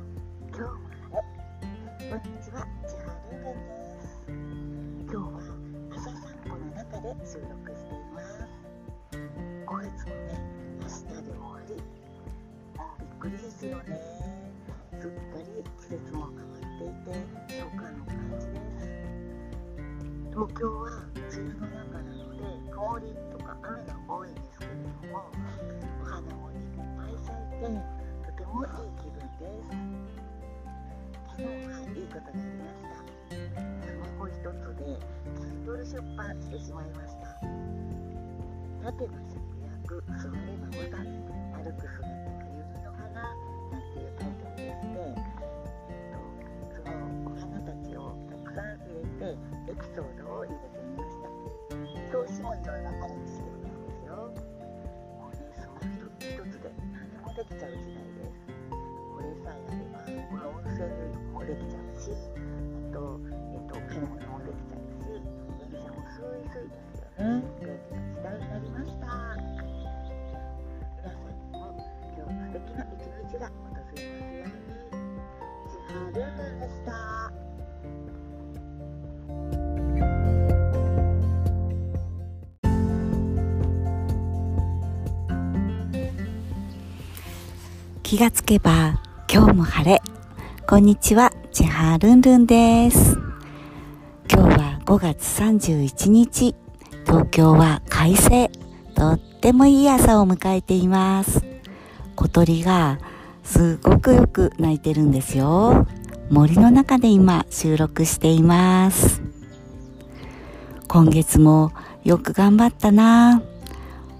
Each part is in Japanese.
今日はこんにちは千原りゅです今日は朝散歩の中で収録しています5月もね明日で終わりもうびっくりですよねすっかり季節も変わっていて初夏の感じです東京は梅雨の中なので曇りとか雨が多いんですけれどもお花もいっぱい咲いてもいい気分です昨日はいいことがありましたスマホ一つで Kindle 出版してしまいました縦の節約座ればボタン歩く姿は指の花なんていうタイトルでして、えっと、そのお花たちをたくさん入れてエピソードを入れてみました表紙もいろいろアレンジしてみたんですよ。もうねスマホ一つで何でもできちゃう時代ですこの音声もできちゃうしあと、えっと、もできちゃうし電車もスイスイですよね。便利な時代になりました。皆さんにも今日素敵な一日が訪れますようにでした。気がつけば今日も晴れ。こんにちは、ちはるんるんです。今日は5月31日。東京は快晴。とってもいい朝を迎えています。小鳥がすごくよく鳴いてるんですよ。森の中で今収録しています。今月もよく頑張ったな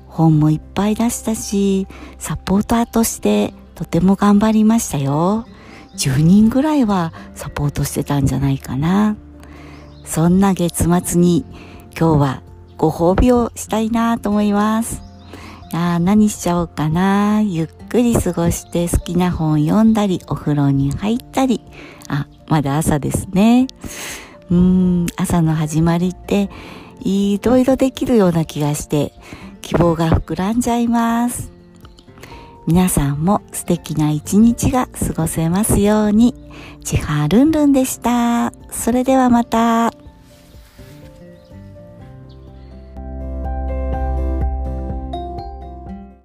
本もいっぱい出したし、サポーターとしてとても頑張りましたよ。10人ぐらいはサポートしてたんじゃないかな。そんな月末に今日はご褒美をしたいなと思います。いやー何しちゃおうかな。ゆっくり過ごして好きな本読んだり、お風呂に入ったり。あ、まだ朝ですね。うーん、朝の始まりっていろいろできるような気がして希望が膨らんじゃいます。皆さんも素敵な一日が過ごせますように。ちはるんるんでした。それではまた。